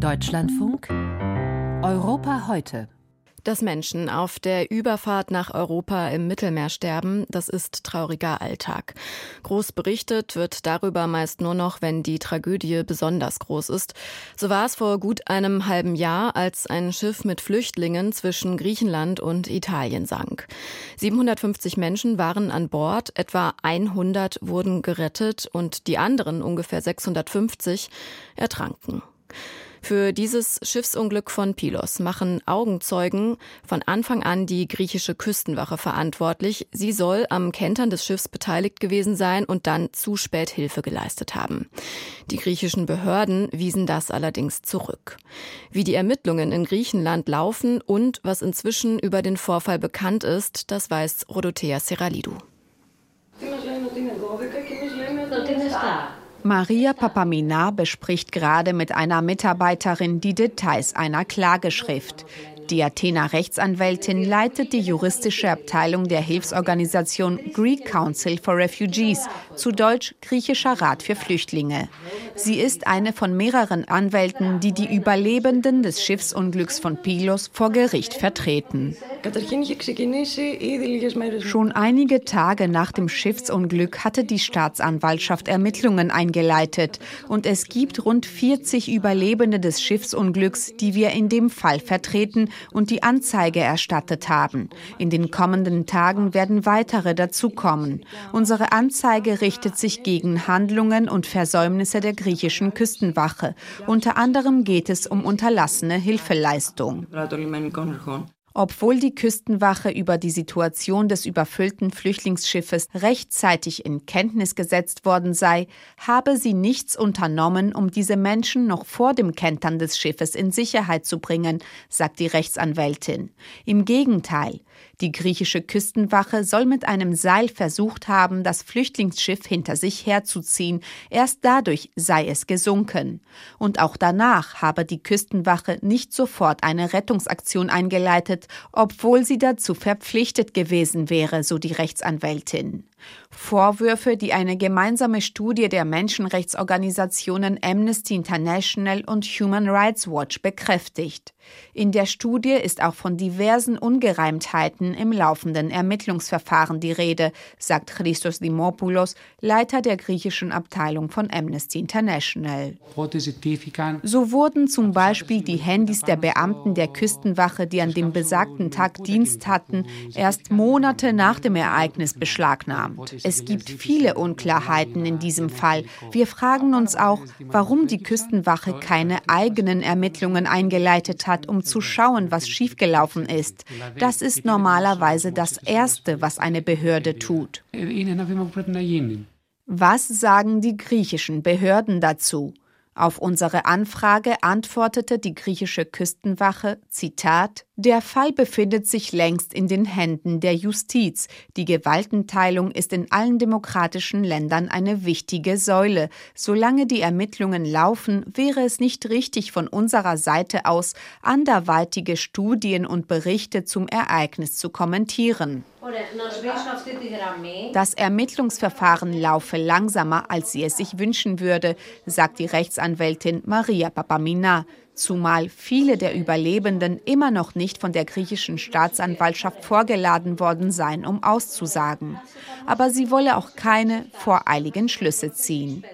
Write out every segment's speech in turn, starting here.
Deutschlandfunk Europa heute. Dass Menschen auf der Überfahrt nach Europa im Mittelmeer sterben, das ist trauriger Alltag. Groß berichtet wird darüber meist nur noch, wenn die Tragödie besonders groß ist. So war es vor gut einem halben Jahr, als ein Schiff mit Flüchtlingen zwischen Griechenland und Italien sank. 750 Menschen waren an Bord, etwa 100 wurden gerettet und die anderen ungefähr 650 ertranken. Für dieses Schiffsunglück von Pylos machen Augenzeugen von Anfang an die griechische Küstenwache verantwortlich. Sie soll am Kentern des Schiffs beteiligt gewesen sein und dann zu spät Hilfe geleistet haben. Die griechischen Behörden wiesen das allerdings zurück. Wie die Ermittlungen in Griechenland laufen und was inzwischen über den Vorfall bekannt ist, das weiß Rodothea Seralidou. Maria Papamina bespricht gerade mit einer Mitarbeiterin die Details einer Klageschrift. Die Athener Rechtsanwältin leitet die juristische Abteilung der Hilfsorganisation Greek Council for Refugees, zu Deutsch Griechischer Rat für Flüchtlinge. Sie ist eine von mehreren Anwälten, die die Überlebenden des Schiffsunglücks von Pylos vor Gericht vertreten. Schon einige Tage nach dem Schiffsunglück hatte die Staatsanwaltschaft Ermittlungen eingeleitet und es gibt rund 40 Überlebende des Schiffsunglücks, die wir in dem Fall vertreten und die Anzeige erstattet haben. In den kommenden Tagen werden weitere dazukommen. Unsere Anzeige richtet sich gegen Handlungen und Versäumnisse der griechischen Küstenwache. Unter anderem geht es um unterlassene Hilfeleistung. Obwohl die Küstenwache über die Situation des überfüllten Flüchtlingsschiffes rechtzeitig in Kenntnis gesetzt worden sei, habe sie nichts unternommen, um diese Menschen noch vor dem Kentern des Schiffes in Sicherheit zu bringen, sagt die Rechtsanwältin. Im Gegenteil, die griechische Küstenwache soll mit einem Seil versucht haben, das Flüchtlingsschiff hinter sich herzuziehen. Erst dadurch sei es gesunken. Und auch danach habe die Küstenwache nicht sofort eine Rettungsaktion eingeleitet, obwohl sie dazu verpflichtet gewesen wäre, so die Rechtsanwältin. Vorwürfe, die eine gemeinsame Studie der Menschenrechtsorganisationen Amnesty International und Human Rights Watch bekräftigt. In der Studie ist auch von diversen Ungereimtheiten im laufenden Ermittlungsverfahren die Rede, sagt Christos Dimopoulos, Leiter der griechischen Abteilung von Amnesty International. So wurden zum Beispiel die Handys der Beamten der Küstenwache, die an dem besagten Tag Dienst hatten, erst Monate nach dem Ereignis beschlagnahmt. Es gibt viele Unklarheiten in diesem Fall. Wir fragen uns auch, warum die Küstenwache keine eigenen Ermittlungen eingeleitet hat, um zu schauen, was schiefgelaufen ist. Das ist normalerweise das Erste, was eine Behörde tut. Was sagen die griechischen Behörden dazu? Auf unsere Anfrage antwortete die griechische Küstenwache, Zitat, der Fall befindet sich längst in den Händen der Justiz. Die Gewaltenteilung ist in allen demokratischen Ländern eine wichtige Säule. Solange die Ermittlungen laufen, wäre es nicht richtig von unserer Seite aus, anderweitige Studien und Berichte zum Ereignis zu kommentieren. Das Ermittlungsverfahren laufe langsamer, als sie es sich wünschen würde, sagt die Rechtsanwältin Maria Papamina zumal viele der Überlebenden immer noch nicht von der griechischen Staatsanwaltschaft vorgeladen worden seien, um auszusagen. Aber sie wolle auch keine voreiligen Schlüsse ziehen.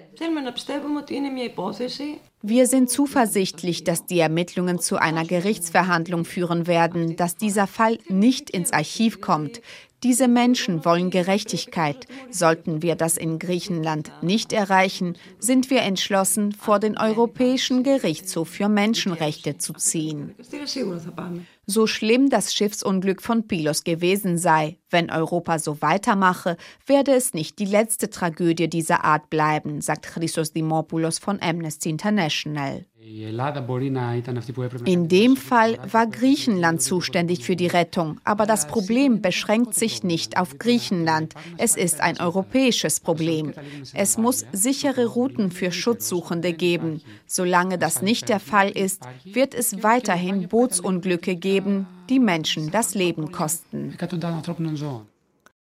Wir sind zuversichtlich, dass die Ermittlungen zu einer Gerichtsverhandlung führen werden, dass dieser Fall nicht ins Archiv kommt, diese Menschen wollen Gerechtigkeit. Sollten wir das in Griechenland nicht erreichen, sind wir entschlossen, vor den Europäischen Gerichtshof für Menschenrechte zu ziehen. So schlimm das Schiffsunglück von Pylos gewesen sei, wenn Europa so weitermache, werde es nicht die letzte Tragödie dieser Art bleiben, sagt Christos Dimopoulos von Amnesty International. In dem Fall war Griechenland zuständig für die Rettung, aber das Problem beschränkt sich nicht auf Griechenland. Es ist ein europäisches Problem. Es muss sichere Routen für Schutzsuchende geben. Solange das nicht der Fall ist, wird es weiterhin Bootsunglücke geben, die Menschen das Leben kosten.